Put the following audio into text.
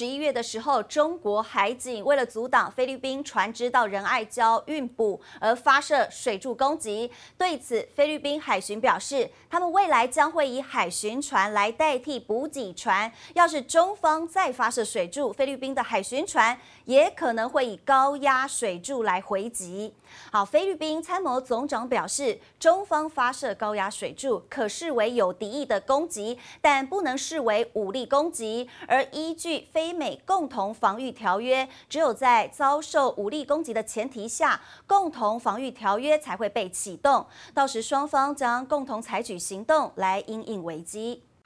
十一月的时候，中国海警为了阻挡菲律宾船只到仁爱礁运补而发射水柱攻击。对此，菲律宾海巡表示，他们未来将会以海巡船来代替补给船。要是中方再发射水柱，菲律宾的海巡船也可能会以高压水柱来回击。好，菲律宾参谋总长表示，中方发射高压水柱可视为有敌意的攻击，但不能视为武力攻击。而依据菲美共同防御条约，只有在遭受武力攻击的前提下，共同防御条约才会被启动。到时双方将共同采取行动来应应危机。